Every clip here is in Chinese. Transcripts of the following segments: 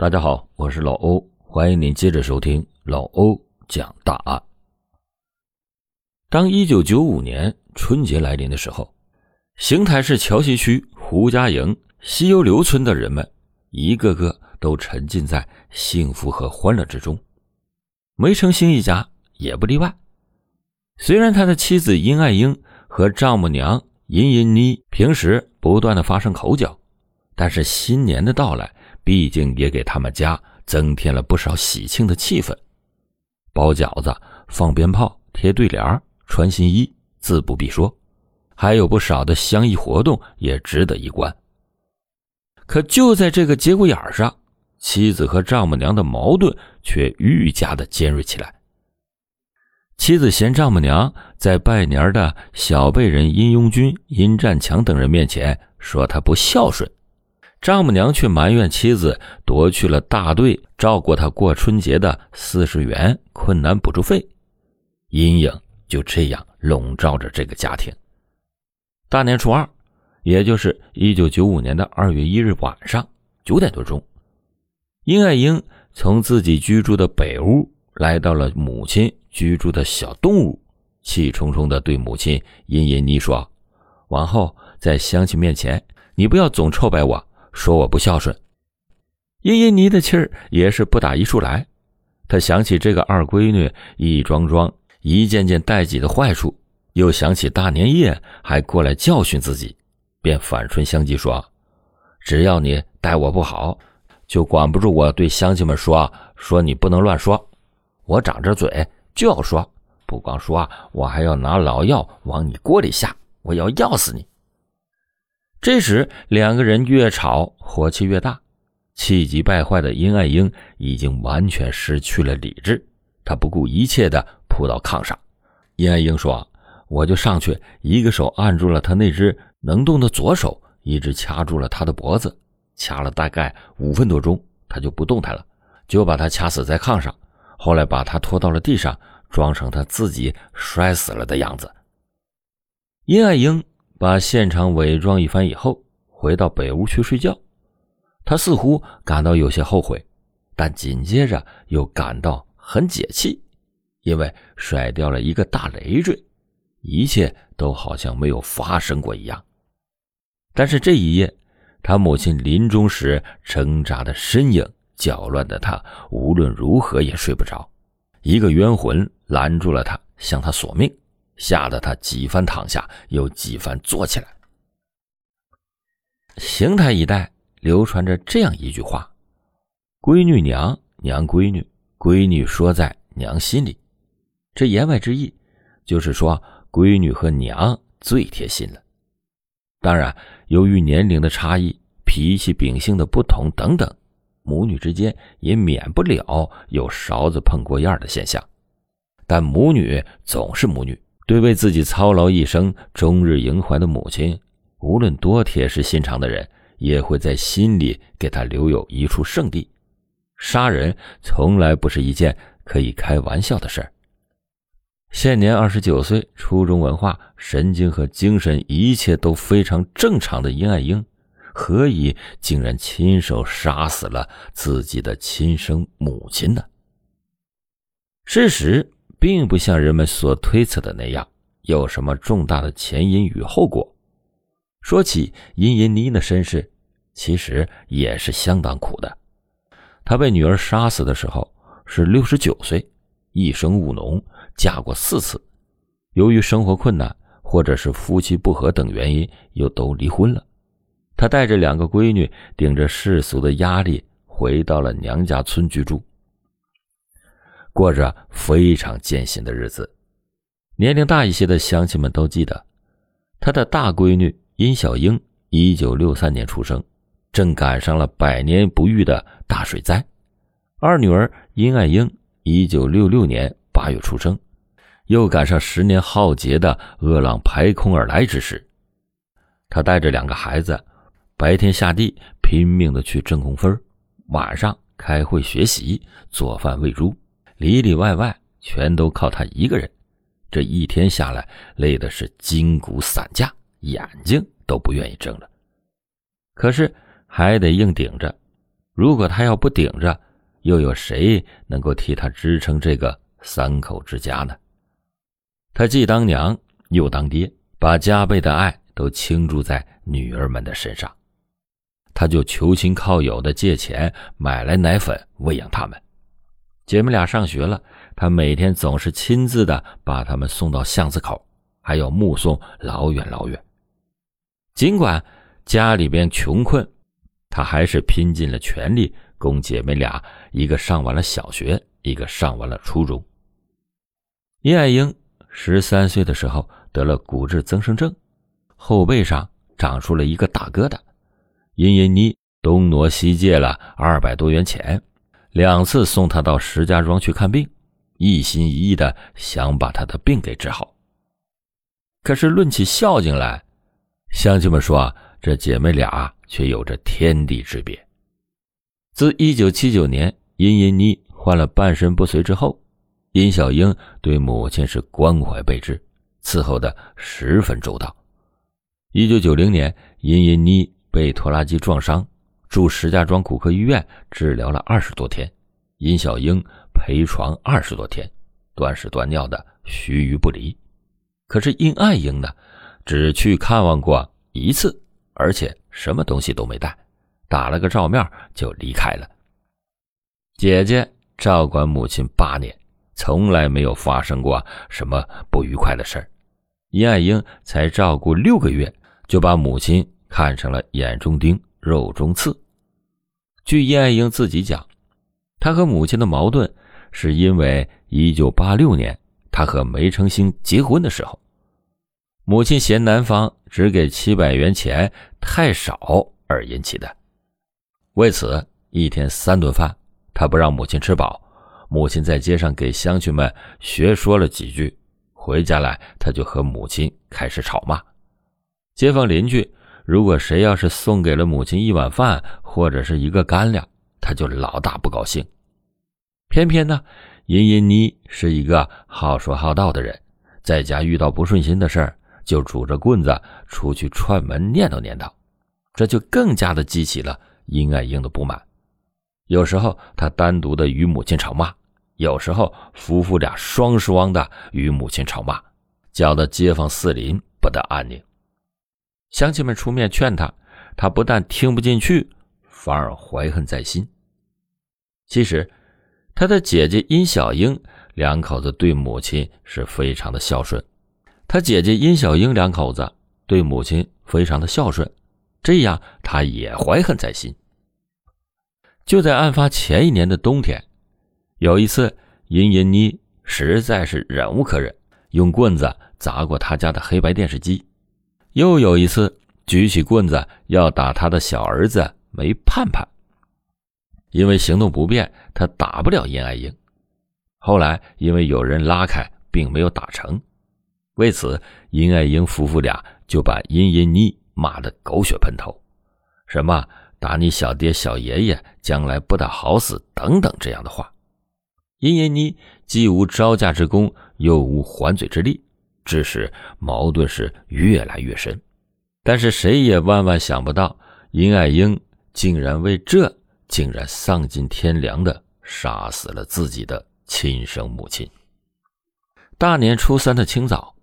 大家好，我是老欧，欢迎您接着收听老欧讲大案。当一九九五年春节来临的时候，邢台市桥西区胡家营西游刘村的人们，一个个都沉浸在幸福和欢乐之中。梅成兴一家也不例外。虽然他的妻子殷爱英和丈母娘殷殷妮平时不断的发生口角，但是新年的到来。毕竟也给他们家增添了不少喜庆的气氛，包饺子、放鞭炮、贴对联、穿新衣，自不必说，还有不少的相谊活动也值得一观。可就在这个节骨眼上，妻子和丈母娘的矛盾却愈加的尖锐起来。妻子嫌丈母娘在拜年的小辈人殷庸军、殷占强等人面前说他不孝顺。丈母娘却埋怨妻子夺去了大队照顾她过春节的四十元困难补助费，阴影就这样笼罩着这个家庭。大年初二，也就是一九九五年的二月一日晚上九点多钟，殷爱英从自己居住的北屋来到了母亲居住的小东屋，气冲冲地对母亲殷殷妮说：“往后在乡亲面前，你不要总臭白我。”说我不孝顺，殷殷妮的气儿也是不打一处来。她想起这个二闺女一桩桩、一件件带己的坏处，又想起大年夜还过来教训自己，便反唇相讥说：“只要你待我不好，就管不住我对乡亲们说，说你不能乱说。我长着嘴就要说，不光说，我还要拿老药往你锅里下，我要药死你。”这时，两个人越吵，火气越大，气急败坏的殷爱英已经完全失去了理智。他不顾一切的扑到炕上。殷爱英说：“我就上去，一个手按住了他那只能动的左手，一直掐住了他的脖子，掐了大概五分多钟，他就不动弹了，就把他掐死在炕上。后来把他拖到了地上，装成他自己摔死了的样子。”殷爱英。把现场伪装一番以后，回到北屋去睡觉。他似乎感到有些后悔，但紧接着又感到很解气，因为甩掉了一个大累赘，一切都好像没有发生过一样。但是这一夜，他母亲临终时挣扎的身影搅乱的他无论如何也睡不着。一个冤魂拦住了他，向他索命。吓得他几番躺下，又几番坐起来。邢台一带流传着这样一句话：“闺女娘，娘闺女，闺女说在娘心里。”这言外之意就是说，闺女和娘最贴心了。当然，由于年龄的差异、脾气秉性的不同等等，母女之间也免不了有勺子碰过沿的现象。但母女总是母女。对为自己操劳一生、终日萦怀的母亲，无论多铁石心肠的人，也会在心里给他留有一处圣地。杀人从来不是一件可以开玩笑的事儿。现年二十九岁，初中文化，神经和精神一切都非常正常的殷爱英，何以竟然亲手杀死了自己的亲生母亲呢？事实。并不像人们所推测的那样，有什么重大的前因与后果。说起殷银妮的身世，其实也是相当苦的。她被女儿杀死的时候是六十九岁，一生务农，嫁过四次，由于生活困难或者是夫妻不和等原因，又都离婚了。她带着两个闺女，顶着世俗的压力，回到了娘家村居住。过着非常艰辛的日子。年龄大一些的乡亲们都记得，他的大闺女殷小英，一九六三年出生，正赶上了百年不遇的大水灾；二女儿殷爱英，一九六六年八月出生，又赶上十年浩劫的恶浪排空而来之时。他带着两个孩子，白天下地拼命的去挣工分，晚上开会学习，做饭喂猪。里里外外全都靠他一个人，这一天下来累的是筋骨散架，眼睛都不愿意睁了。可是还得硬顶着，如果他要不顶着，又有谁能够替他支撑这个三口之家呢？他既当娘又当爹，把加倍的爱都倾注在女儿们的身上。他就求亲靠友的借钱买来奶粉喂养他们。姐妹俩上学了，他每天总是亲自的把他们送到巷子口，还要目送老远老远。尽管家里边穷困，他还是拼尽了全力供姐妹俩，一个上完了小学，一个上完了初中。叶爱英十三岁的时候得了骨质增生症，后背上长出了一个大疙瘩。殷殷妮东挪西借了二百多元钱，两次送他到石家庄去看病，一心一意的想把他的病给治好。可是论起孝敬来，乡亲们说啊这姐妹俩却有着天地之别。自一九七九年殷殷妮患了半身不遂之后，殷小英对母亲是关怀备至，伺候的十分周到。一九九零年，殷殷妮。被拖拉机撞伤，住石家庄骨科医院治疗了二十多天。殷小英陪床二十多天，断屎断尿的，须臾不离。可是殷爱英呢，只去看望过一次，而且什么东西都没带，打了个照面就离开了。姐姐照管母亲八年，从来没有发生过什么不愉快的事儿。殷爱英才照顾六个月，就把母亲。看成了眼中钉、肉中刺。据叶爱英自己讲，她和母亲的矛盾是因为1986年她和梅成兴结婚的时候，母亲嫌男方只给七百元钱太少而引起的。为此，一天三顿饭，他不让母亲吃饱，母亲在街上给乡亲们学说了几句，回家来他就和母亲开始吵骂，街坊邻居。如果谁要是送给了母亲一碗饭或者是一个干粮，他就老大不高兴。偏偏呢，殷殷妮是一个好说好道的人，在家遇到不顺心的事儿，就拄着棍子出去串门念叨念叨，这就更加的激起了殷爱英的不满。有时候他单独的与母亲吵骂，有时候夫妇俩双双的与母亲吵骂，搅得街坊四邻不得安宁。乡亲们出面劝他，他不但听不进去，反而怀恨在心。其实，他的姐姐殷小英两口子对母亲是非常的孝顺，他姐姐殷小英两口子对母亲非常的孝顺，这样他也怀恨在心。就在案发前一年的冬天，有一次，殷殷妮实在是忍无可忍，用棍子砸过他家的黑白电视机。又有一次，举起棍子要打他的小儿子梅盼盼，因为行动不便，他打不了殷爱英。后来因为有人拉开，并没有打成，为此殷爱英夫妇俩就把殷殷妮骂得狗血喷头，什么打你小爹小爷爷将来不得好死等等这样的话。殷殷妮既无招架之功，又无还嘴之力。致使矛盾是越来越深，但是谁也万万想不到，殷爱英竟然为这竟然丧尽天良的杀死了自己的亲生母亲。大年初三的清早，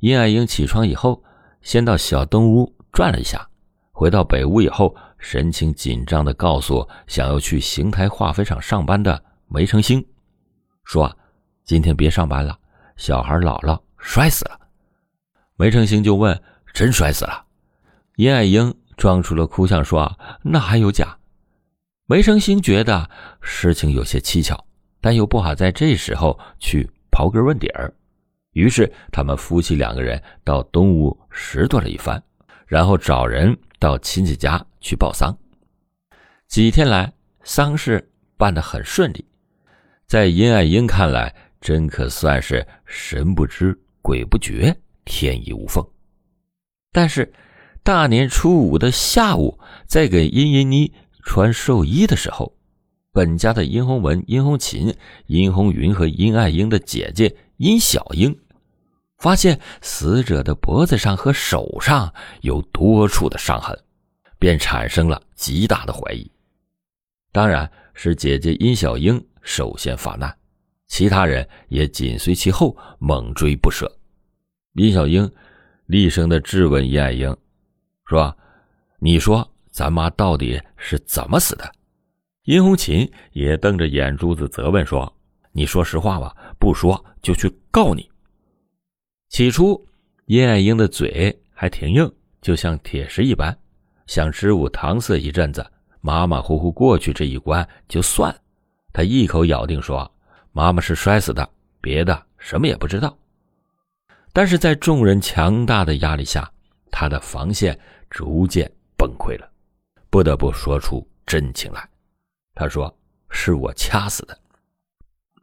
殷爱英起床以后，先到小东屋转了一下，回到北屋以后，神情紧张的告诉想要去邢台化肥厂上班的梅成兴，说：“今天别上班了，小孩姥姥。”摔死了，梅成兴就问：“真摔死了？”殷爱英装出了哭相说：“那还有假？”梅成兴觉得事情有些蹊跷，但又不好在这时候去刨根问底儿，于是他们夫妻两个人到东屋拾掇了一番，然后找人到亲戚家去报丧。几天来，丧事办得很顺利，在殷爱英看来，真可算是神不知。鬼不觉，天衣无缝。但是，大年初五的下午，在给殷殷妮穿寿衣的时候，本家的殷红文、殷红琴、殷红云和殷爱英的姐姐殷小英，发现死者的脖子上和手上有多处的伤痕，便产生了极大的怀疑。当然是姐姐殷小英首先发难，其他人也紧随其后，猛追不舍。殷小英厉声的质问殷爱英，说：“你说咱妈到底是怎么死的？”殷红琴也瞪着眼珠子责问说：“你说实话吧，不说就去告你。”起初，殷爱英的嘴还挺硬，就像铁石一般，想支吾搪塞一阵子，马马虎虎过去这一关就算。他一口咬定说：“妈妈是摔死的，别的什么也不知道。”但是在众人强大的压力下，他的防线逐渐崩溃了，不得不说出真情来。他说：“是我掐死的。”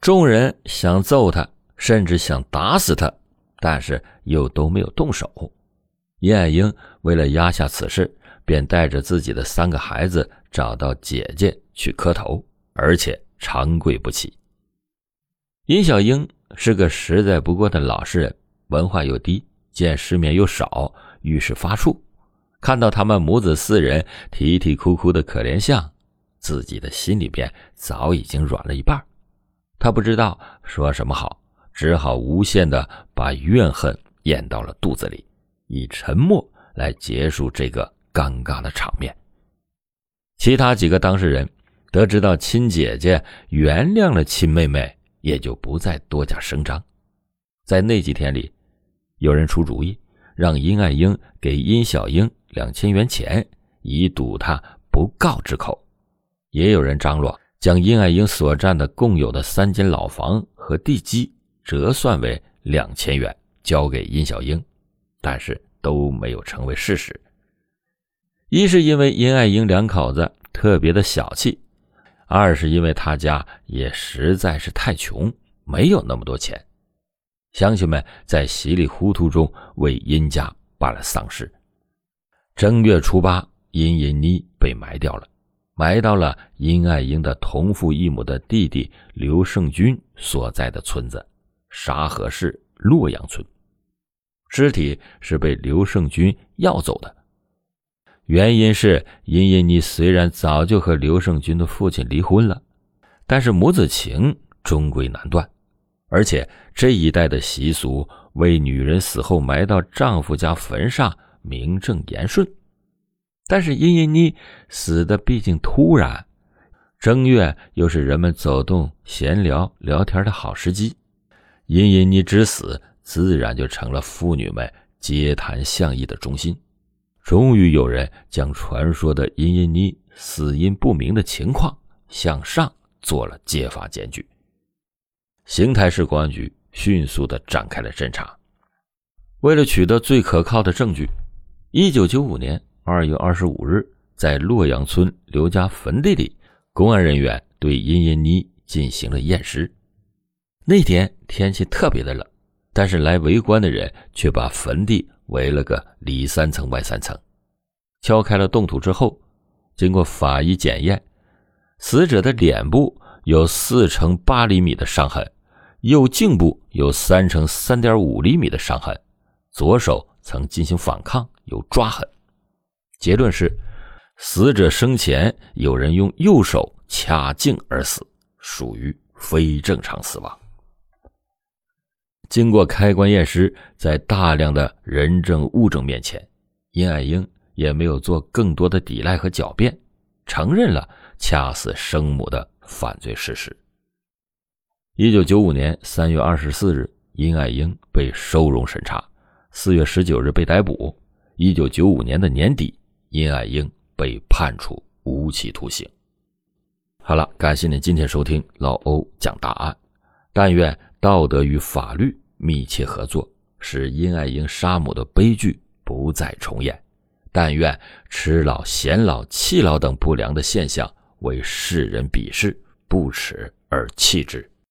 众人想揍他，甚至想打死他，但是又都没有动手。叶爱英为了压下此事，便带着自己的三个孩子找到姐姐去磕头，而且长跪不起。殷小英是个实在不过的老实人。文化又低，见世面又少，遇事发怵。看到他们母子四人啼啼哭哭的可怜相，自己的心里边早已经软了一半。他不知道说什么好，只好无限的把怨恨咽到了肚子里，以沉默来结束这个尴尬的场面。其他几个当事人得知到亲姐姐原谅了亲妹妹，也就不再多加声张。在那几天里。有人出主意，让殷爱英给殷小英两千元钱，以堵他不告之口；也有人张罗将殷爱英所占的共有的三间老房和地基折算为两千元，交给殷小英，但是都没有成为事实。一是因为殷爱英两口子特别的小气，二是因为他家也实在是太穷，没有那么多钱。乡亲们在稀里糊涂中为殷家办了丧事。正月初八，殷银妮被埋掉了，埋到了殷爱英的同父异母的弟弟刘胜军所在的村子沙河市洛阳村。尸体是被刘胜军要走的，原因是殷银妮虽然早就和刘胜军的父亲离婚了，但是母子情终归难断。而且这一代的习俗为女人死后埋到丈夫家坟上名正言顺，但是殷银妮死的毕竟突然，正月又是人们走动闲聊聊天的好时机，殷银妮之死自然就成了妇女们街谈巷议的中心。终于有人将传说的殷银妮死因不明的情况向上做了揭发检举。邢台市公安局迅速的展开了侦查。为了取得最可靠的证据，一九九五年二月二十五日，在洛阳村刘家坟地里，公安人员对殷银妮进行了验尸。那天天气特别的冷，但是来围观的人却把坟地围了个里三层外三层。敲开了冻土之后，经过法医检验，死者的脸部有四乘八厘米的伤痕。右颈部有三乘三点五厘米的伤痕，左手曾进行反抗，有抓痕。结论是，死者生前有人用右手掐颈而死，属于非正常死亡。经过开棺验尸，在大量的人证物证面前，殷爱英也没有做更多的抵赖和狡辩，承认了掐死生母的犯罪事实。一九九五年三月二十四日，殷爱英被收容审查，四月十九日被逮捕。一九九五年的年底，殷爱英被判处无期徒刑。好了，感谢您今天收听老欧讲大案。但愿道德与法律密切合作，使殷爱英杀母的悲剧不再重演。但愿吃老、嫌老、弃老等不良的现象为世人鄙视，不耻而弃之。